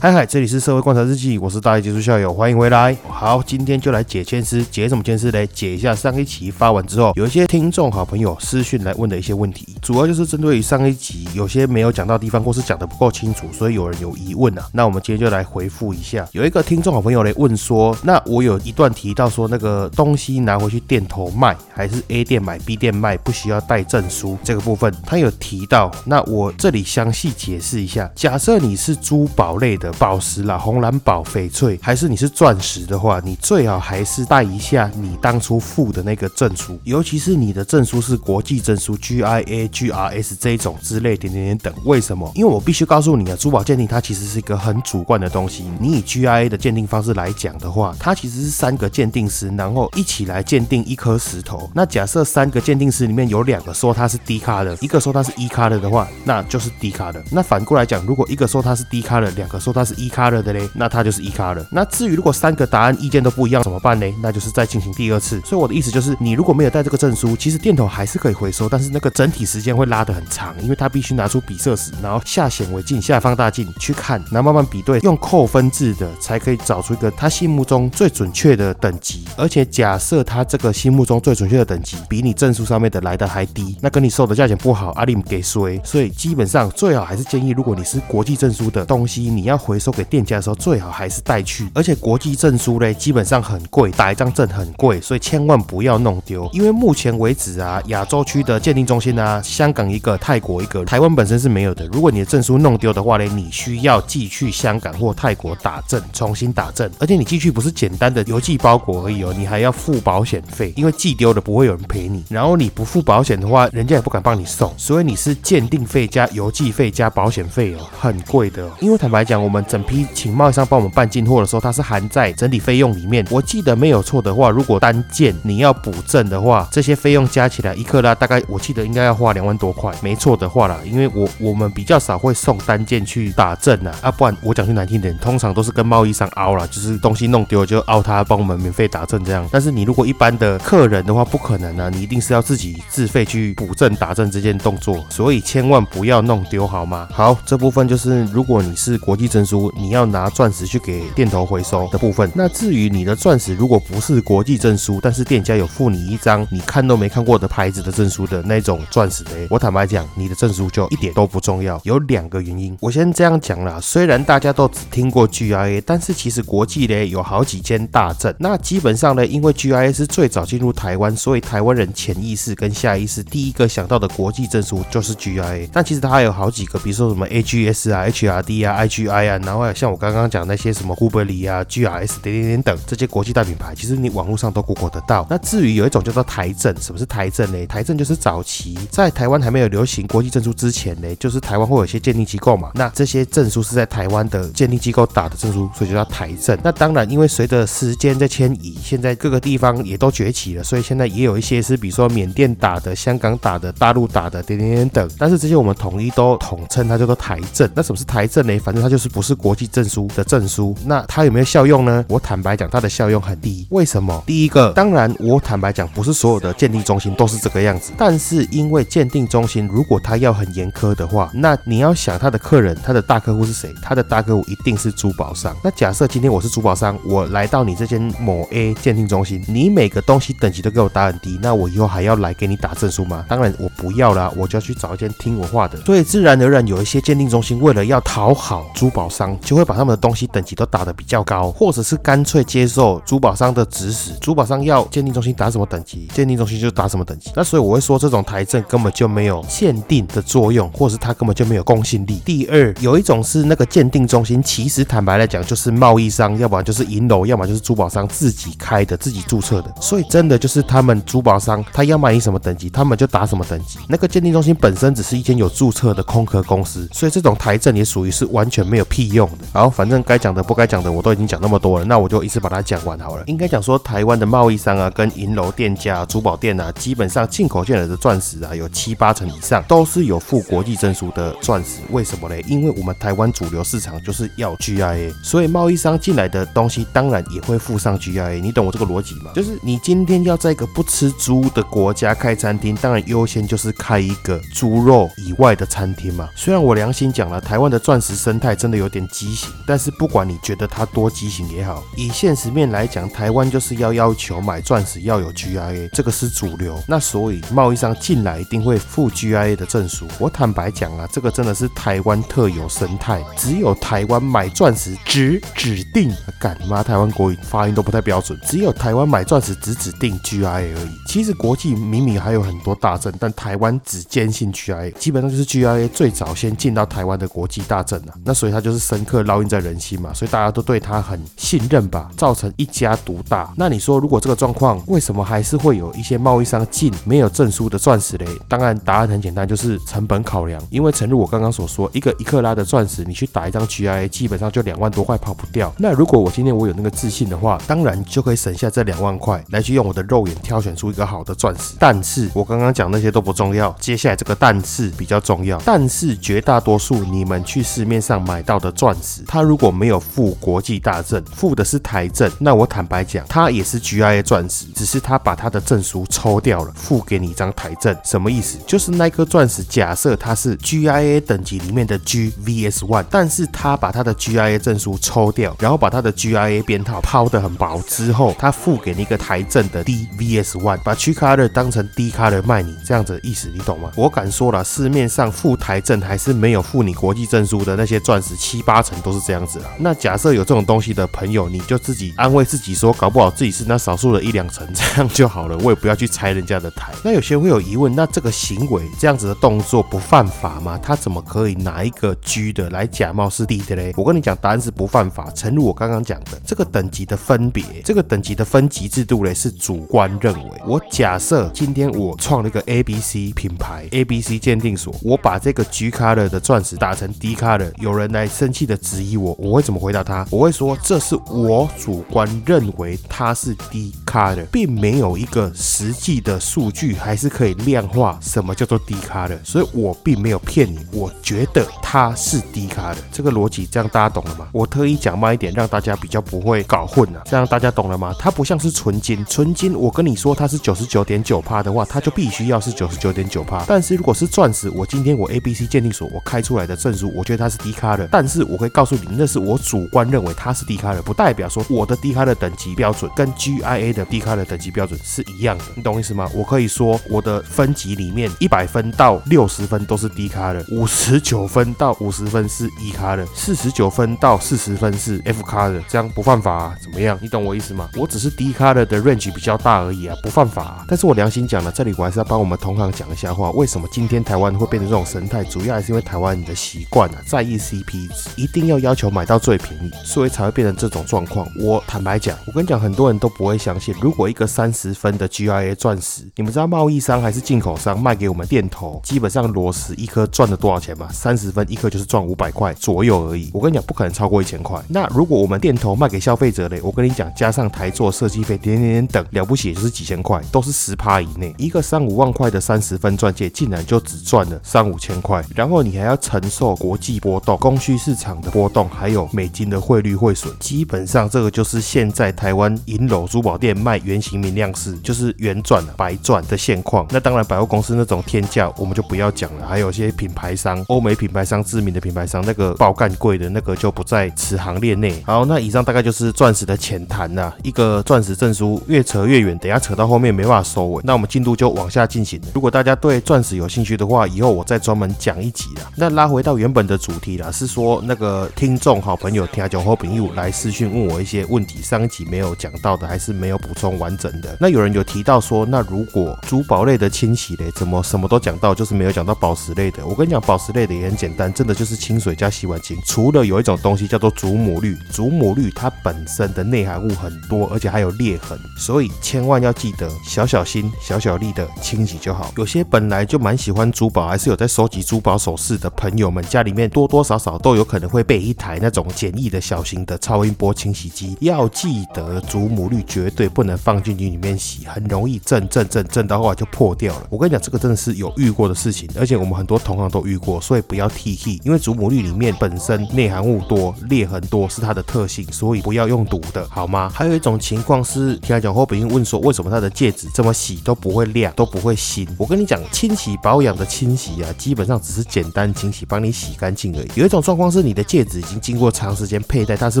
嗨嗨，这里是社会观察日记，我是大一结束校友，欢迎回来。好，今天就来解签诗，解什么签诗嘞？解一下上一期发完之后，有一些听众好朋友私讯来问的一些问题，主要就是针对于上一集有些没有讲到地方，或是讲的不够清楚，所以有人有疑问啊。那我们今天就来回复一下。有一个听众好朋友来问说，那我有一段提到说，那个东西拿回去店头卖，还是 A 店买 B 店卖，不需要带证书这个部分，他有提到。那我这里详细解释一下。假设你是珠宝类的。宝石啦，红蓝宝、翡翠，还是你是钻石的话，你最好还是带一下你当初付的那个证书，尤其是你的证书是国际证书 GIA、GRS 这种之类点点点等。为什么？因为我必须告诉你啊，珠宝鉴定它其实是一个很主观的东西。你以 GIA 的鉴定方式来讲的话，它其实是三个鉴定师，然后一起来鉴定一颗石头。那假设三个鉴定师里面有两个说它是低卡的，一个说它是 E 卡的的话，那就是低卡的。那反过来讲，如果一个说它是低卡的，两个说它是 E 卡了的嘞，那它就是一卡了。那至于如果三个答案意见都不一样怎么办呢？那就是再进行第二次。所以我的意思就是，你如果没有带这个证书，其实电头还是可以回收，但是那个整体时间会拉得很长，因为他必须拿出比色纸，然后下显微镜、下放大镜去看，然后慢慢比对，用扣分制的才可以找出一个他心目中最准确的等级。而且假设他这个心目中最准确的等级比你证书上面的来的还低，那跟你收的价钱不好，阿里给衰。所以基本上最好还是建议，如果你是国际证书的东西，你要回收给店。家的时候最好还是带去，而且国际证书嘞基本上很贵，打一张证很贵，所以千万不要弄丢。因为目前为止啊，亚洲区的鉴定中心啊，香港一个，泰国一个，台湾本身是没有的。如果你的证书弄丢的话嘞，你需要寄去香港或泰国打证，重新打证，而且你寄去不是简单的邮寄包裹而已哦，你还要付保险费，因为寄丢了不会有人赔你。然后你不付保险的话，人家也不敢帮你送，所以你是鉴定费加邮寄费加保险费哦，很贵的。因为坦白讲，我们整批。请贸易商帮我们办进货的时候，它是含在整体费用里面。我记得没有错的话，如果单件你要补证的话，这些费用加起来一克拉大概我记得应该要花两万多块。没错的话啦，因为我我们比较少会送单件去打证啊，啊不然我讲句难听点，通常都是跟贸易商凹了，就是东西弄丢就凹他帮我们免费打证这样。但是你如果一般的客人的话，不可能啊，你一定是要自己自费去补证打证这件动作，所以千万不要弄丢好吗？好，这部分就是如果你是国际证书，你要。拿钻石去给店头回收的部分。那至于你的钻石如果不是国际证书，但是店家有付你一张你看都没看过的牌子的证书的那种钻石嘞，我坦白讲，你的证书就一点都不重要。有两个原因，我先这样讲啦。虽然大家都只听过 GIA，但是其实国际嘞有好几间大证。那基本上呢，因为 GIA 是最早进入台湾，所以台湾人潜意识跟下意识第一个想到的国际证书就是 GIA。但其实它还有好几个，比如说什么 AGS 啊、HRD 啊、IGI 啊，然后像。我刚刚讲那些什么 Google 啊、GRS 点点点等这些国际大品牌，其实你网络上都 Google 得到。那至于有一种叫做台证，什么是台证呢？台证就是早期在台湾还没有流行国际证书之前呢，就是台湾会有一些鉴定机构嘛。那这些证书是在台湾的鉴定机构打的证书，所以就叫台证。那当然，因为随着时间在迁移，现在各个地方也都崛起了，所以现在也有一些是比如说缅甸打的、香港打的、大陆打的点点点等。但是这些我们统一都统称它叫做台证。那什么是台证呢？反正它就是不是是国际。证书的证书，那它有没有效用呢？我坦白讲，它的效用很低。为什么？第一个，当然，我坦白讲，不是所有的鉴定中心都是这个样子。但是，因为鉴定中心如果他要很严苛的话，那你要想他的客人，他的大客户是谁？他的大客户一定是珠宝商。那假设今天我是珠宝商，我来到你这间某 A 鉴定中心，你每个东西等级都给我打很低，那我以后还要来给你打证书吗？当然我不要啦，我就要去找一间听我话的。所以自然而然，有一些鉴定中心为了要讨好珠宝商，就会把他们的东西等级都打得比较高，或者是干脆接受珠宝商的指使，珠宝商要鉴定中心打什么等级，鉴定中心就打什么等级。那所以我会说，这种台证根本就没有限定的作用，或是它根本就没有公信力。第二，有一种是那个鉴定中心，其实坦白来讲，就是贸易商，要不然就是银楼，要么就是珠宝商自己开的、自己注册的。所以真的就是他们珠宝商，他要买你什么等级，他们就打什么等级。那个鉴定中心本身只是一间有注册的空壳公司，所以这种台证也属于是完全没有屁用的。好，反正该讲的不该讲的我都已经讲那么多了，那我就一次把它讲完好了。应该讲说，台湾的贸易商啊，跟银楼店家、珠宝店啊，基本上进口进来的钻石啊，有七八成以上都是有附国际证书的钻石。为什么嘞？因为我们台湾主流市场就是要 GIA，所以贸易商进来的东西当然也会附上 GIA。你懂我这个逻辑吗？就是你今天要在一个不吃猪的国家开餐厅，当然优先就是开一个猪肉以外的餐厅嘛。虽然我良心讲了，台湾的钻石生态真的有有点畸形，但是不管你觉得它多畸形也好，以现实面来讲，台湾就是要要求买钻石要有 GIA，这个是主流。那所以贸易商进来一定会附 GIA 的证书。我坦白讲啊，这个真的是台湾特有生态，只有台湾买钻石只指定，干妈台湾国语发音都不太标准，只有台湾买钻石只指定 GIA 而已。其实国际明明还有很多大证，但台湾只坚信 GIA，基本上就是 GIA 最早先进到台湾的国际大证啊。那所以它就是深刻烙印在人心嘛，所以大家都对他很信任吧，造成一家独大。那你说如果这个状况，为什么还是会有一些贸易商进没有证书的钻石嘞？当然答案很简单，就是成本考量。因为诚如我刚刚所说，一个一克拉的钻石，你去打一张 GIA，基本上就两万多块跑不掉。那如果我今天我有那个自信的话，当然就可以省下这两万块来去用我的肉眼挑选出一个好的钻石。但是我刚刚讲那些都不重要，接下来这个但是比较重要。但是绝大多数你们去市面上买到的钻石，他如果没有付国际大证，付的是台证，那我坦白讲，他也是 GIA 钻石，只是他把他的证书抽掉了，付给你一张台证。什么意思？就是那颗钻石，假设它是 GIA 等级里面的 GVS One，但是他把他的 GIA 证书抽掉，然后把他的 GIA 边套抛得很薄之后，他付给你一个台证的 DVS One，把 G Color 当成 D Color 卖你，这样子的意思你懂吗？我敢说了，市面上付台证还是没有付你国际证书的那些钻石，七八成都是这样子了。那假设有这种东西的朋友，你就自己安慰自己说，搞不好自己是那少数的一两成，这样就好了。我也不要去拆人家的台。那有些人会有疑问，那这个行为这样子的动作不犯法吗？他怎么可以拿一个 G 的来假冒是 D 的嘞？我跟你讲，答案是不犯法。诚如我刚刚讲的，这个等级的分别，这个等级的分级制度嘞，是主观认为。我假设今天我创了一个 A B C 品牌，A B C 鉴定所，我把这个 G color 的钻石打成 D color，有人来生气的质疑我，我会怎么回答他？我会说这是我主观认为它是 D color，并没有一个实际的数据，还是可以量化什么叫做 D color，所以我并没有骗你，我觉得它是 D color，这个逻辑这样大家懂了吗？我特意讲慢一点，让大家比较不会搞混啊，这样大家懂了吗？它不像是纯金，纯金我跟你说它是九十九点九帕的话，它就必须要是九十九点九帕。但是如果是钻石，我今天我 A B C 鉴定所我开出来的证书，我觉得它是低卡的，但是是我会告诉你，那是我主观认为它是低卡的，不代表说我的低卡的等级标准跟 G I A 的低卡的等级标准是一样的，你懂意思吗？我可以说我的分级里面一百分到六十分都是低卡的，五十九分到五十分是 E 卡的，四十九分到四十分是 F 卡的，这样不犯法啊？怎么样？你懂我意思吗？我只是低卡的的 range 比较大而已啊，不犯法。啊。但是我良心讲了，这里我还是要帮我们同行讲一下话，为什么今天台湾会变成这种神态？主要还是因为台湾人的习惯啊，在意 CP 值，一定要要求买到最便宜，所以才会变成这种状况。我坦白讲，我跟你讲，很多人都不会相信，如果一个三十分的 GIA 钻石，你们知道贸易商还是进口商卖给我们店头，基本上裸石一颗赚了多少钱吗？三十分一颗就是赚五百块左右而已。我跟你讲，不可能超过一千块。那如果我们店头卖给消费者嘞，我跟你讲，加上台座设计费，点点点等，了不起也就是几千块，都是十趴以内。一个三五万块的三十分钻戒，竟然就只赚了三五千块，然后你还要承受国际波动、供需市场的波动，还有美金的汇率汇损。基本上这个就是现在台湾银楼珠宝店卖圆形明亮式，就是圆钻、白钻的现况。那当然百货公司那种天价我们就不要讲了，还有些品牌商、欧美品牌商、知名的品牌商，那个爆干贵的那个就不在此行列内。好，那以上大概就是钻石的浅谈啦。一个钻石证书越扯越远，等下扯到后面没办法收尾，那我们进度就往下进行。如果大家对钻石有兴趣的话，以后我再专门讲一集啦。那拉回到原本的主题啦，是说那个听众好朋友听九后朋友来私讯问我一些问题，上一集没有讲到的，还是没有补充完整的。那有人有提到说，那如果珠宝类的清洗嘞，怎么什么都讲到，就是没有讲到宝石类的？我跟你讲，宝石类的也很简单，真的就是清水加洗碗精。除了有一种东西叫做祖母绿，祖母绿它本身的内含物很多，而且还有裂痕，所以千万要记得小小心、小小力的清洗就好。有些本来就蛮喜欢珠宝，还是有在收集珠宝首饰的朋友们，家里面多多少少都有可能会备一台那种简易的小型的超音波清洗机。要记得祖母绿绝对不能放进去里面洗，很容易震震震震到后来就破掉了。我跟你讲，这个真的是有遇过的事情，而且我们很多同行都遇过，所以不要 T T，因为祖母绿里面本身内含物多、裂痕多是它的特性，所以不要用毒的好吗？还有一种情况是，听来讲后，别人问说为什么他的戒指这么洗都不会亮，都不会新？我跟你讲，清洗保养的清洗啊，基本上只是简单清洗，帮你洗干净而已。有一种状况是是你的戒指已经经过长时间佩戴，它是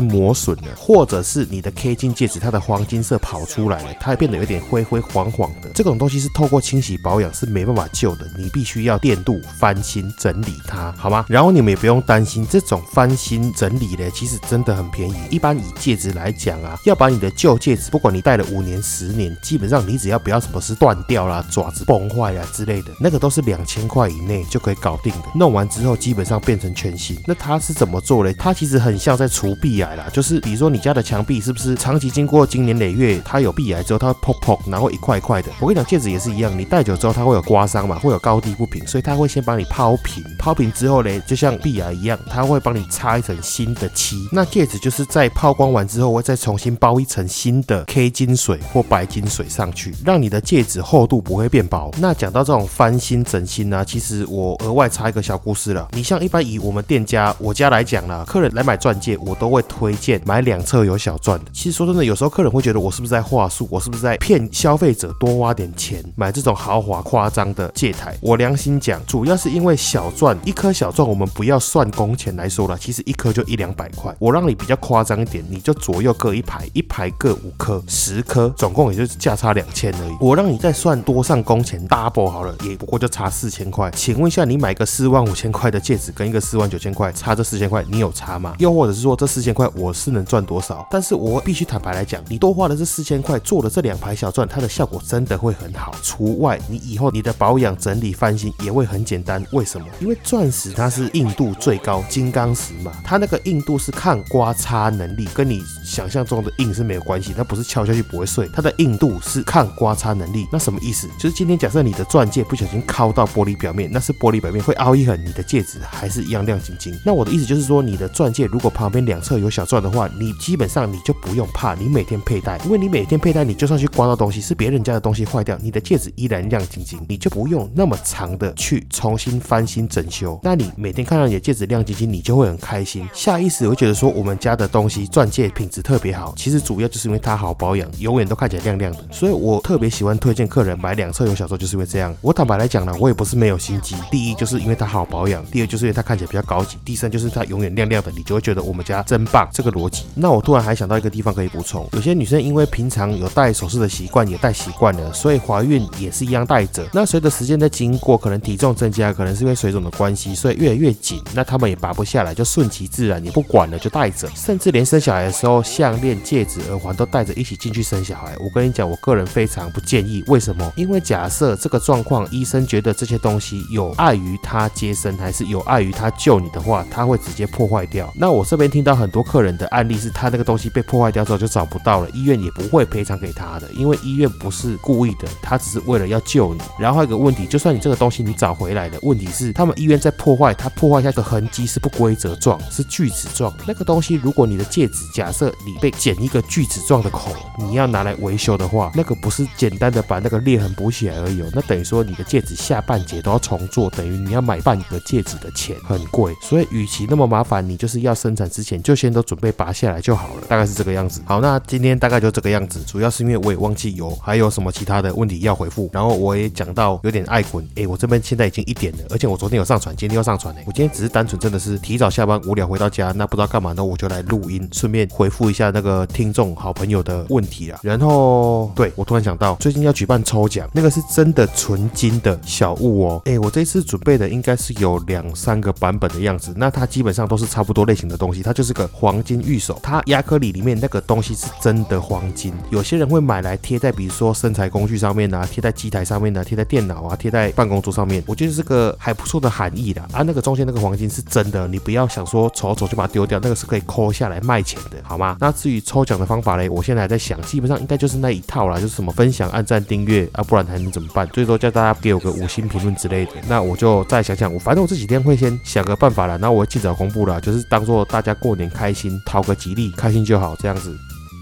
磨损了，或者是你的 K 金戒指它的黄金色跑出来了，它变得有点灰灰黄黄的。这种东西是透过清洗保养是没办法救的，你必须要电镀翻新整理它，好吗？然后你们也不用担心这种翻新整理呢，其实真的很便宜。一般以戒指来讲啊，要把你的旧戒指，不管你戴了五年、十年，基本上你只要不要什么是断掉啦、爪子崩坏啊之类的，那个都是两千块以内就可以搞定的。弄完之后基本上变成全新。那它是怎么做嘞？它其实很像在除壁癌啦，就是比如说你家的墙壁是不是长期经过经年累月，它有壁癌之后，它会砰砰，然后一块一块的。我跟你讲，戒指也是一样，你戴久之后它会有刮伤嘛，会有高低不平，所以它会先帮你抛平，抛平之后嘞，就像壁癌一样，它会帮你擦一层新的漆。那戒指就是在抛光完之后，会再重新包一层新的 K 金水或白金水上去，让你的戒指厚度不会变薄。那讲到这种翻新整新呢，其实我额外插一个小故事了。你像一般以我们店家我家来讲啦，客人来买钻戒，我都会推荐买两侧有小钻的。其实说真的，有时候客人会觉得我是不是在话术，我是不是在骗消费者多花点钱买这种豪华夸张的戒台？我良心讲，主要是因为小钻一颗小钻，我们不要算工钱来说了，其实一颗就一两百块。我让你比较夸张一点，你就左右各一排，一排各五颗，十颗，总共也就是价差两千而已。我让你再算多上工钱 double 好了，也不过就差四千块。请问一下，你买个四万五千块的戒指跟一个四万九千块，差这四千块，你有差吗？又或者是说这四千块我是能赚多少？但是我必须坦白来讲，你多花了这四千块做了这两排小钻，它的效果真的会很好。除外，你以后你的保养、整理、翻新也会很简单。为什么？因为钻石它是硬度最高，金刚石嘛，它那个硬度是抗刮擦能力，跟你想象中的硬是没有关系，它不是敲下去不会碎，它的硬度是抗刮擦能力。那什么意思？就是今天假设你的钻戒不小心敲到玻璃表面，那是玻璃表面会凹一痕，你的戒指还是一样亮晶晶。那我的意思就是说，你的钻戒如果旁边两侧有小钻的话，你基本上你就不用怕，你每天佩戴，因为你每天佩戴，你就算去刮到东西，是别人家的东西坏掉，你的戒指依然亮晶晶，你就不用那么长的去重新翻新整修。那你每天看到你的戒指亮晶晶，你就会很开心，下意识会觉得说我们家的东西钻戒品质特别好。其实主要就是因为它好保养，永远都看起来亮亮的。所以我特别喜欢推荐客人买两侧有小钻，就是因为这样。我坦白来讲呢，我也不是没有心机。第一就是因为它好保养，第二就是因为它看起来比较高级，第三就是它永远亮亮的，你就会觉得我们家真棒。这个逻辑。那我突然还想到一个地方可以补充，有些女生因为平常有戴首饰的习惯，也戴习惯了，所以怀孕也是一样戴着。那随着时间的经过，可能体重增加，可能是因为水肿的关系，所以越来越紧。那他们也拔不下来，就顺其自然，也不管了，就戴着。甚至连生小孩的时候，项链、戒指、耳环都带着一起进去生小孩。我跟你讲，我个人非常不建议。为什么？因为假设这个状况，医生觉得这些东西有碍于他接生，还是有碍于他救你的话，他会直接破坏掉。那我这边听到很多客人的案例是，他那个东西被破坏掉之后就找不到了，医院也不会赔偿给他的，因为医院不是故意的，他只是为了要救你。然后还有一个问题，就算你这个东西你找回来的，问题是他们医院在破坏，它破坏下的痕迹是不规则状，是锯齿状。那个东西，如果你的戒指假设你被剪一个锯齿状的口，你要拿来维修的话，那个不是简单的把那个裂痕补起来而已，那等于说你的戒指下半截都要重做，等于你要买半个戒指的钱，很贵。所以与其那么麻烦，你就是要生产之前就先都准备拔下来就好了，大概是这个样子。好，那今天大概就这个样子，主要是因为我也忘记有还有什么其他的问题要回复，然后我也讲到有点爱滚，哎，我这边现在已经一点了，而且我昨天有上传，今天要上传呢。我今天只是单纯真的是提早下班无聊回到家，那不知道干嘛呢，我就来录音，顺便回复一下那个听众好朋友的问题啊。然后对我突然想到，最近要举办抽奖，那个是真的纯金的小物哦。哎，我这次准备的应该是有两三个版本的样子，那它基本上都是差不多类型的东西，它就是个黄金玉手，它亚克力里面那个东西是真的黄金，有些人会买来贴在比如说身材工具上面啊，贴在机台上面啊，贴在电脑啊，贴在办公桌上面。我觉得是个还不错的含义的啊。那个中间那个黄金是真的，你不要想说抽走就把它丢掉，那个是可以抠下来卖钱的，好吗？那至于抽奖的方法嘞，我现在还在想，基本上应该就是那一套啦，就是什么分享、按赞、订阅啊，不然还能怎么办？最多叫大家给我个五星评论之类的。那我就再想想，我反正我这几天会先想个办法了，然后我尽早公布了，就是当做大家过年开心，讨个吉利，开心就好这样子。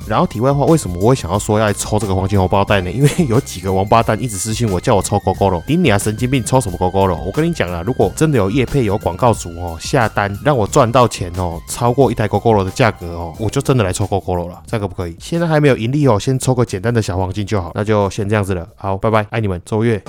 然后题外话，为什么我会想要说要来抽这个黄金红包袋呢？因为 有几个王八蛋一直私信我，叫我抽勾勾了。顶你啊神经病，抽什么勾勾了？我跟你讲啊，如果真的有业配有广告主哦下单让我赚到钱哦，超过一台勾勾了的价格哦，我就真的来抽勾勾了了，这可不可以。现在还没有盈利哦，先抽个简单的小黄金就好。那就先这样子了，好，拜拜，爱你们，周月。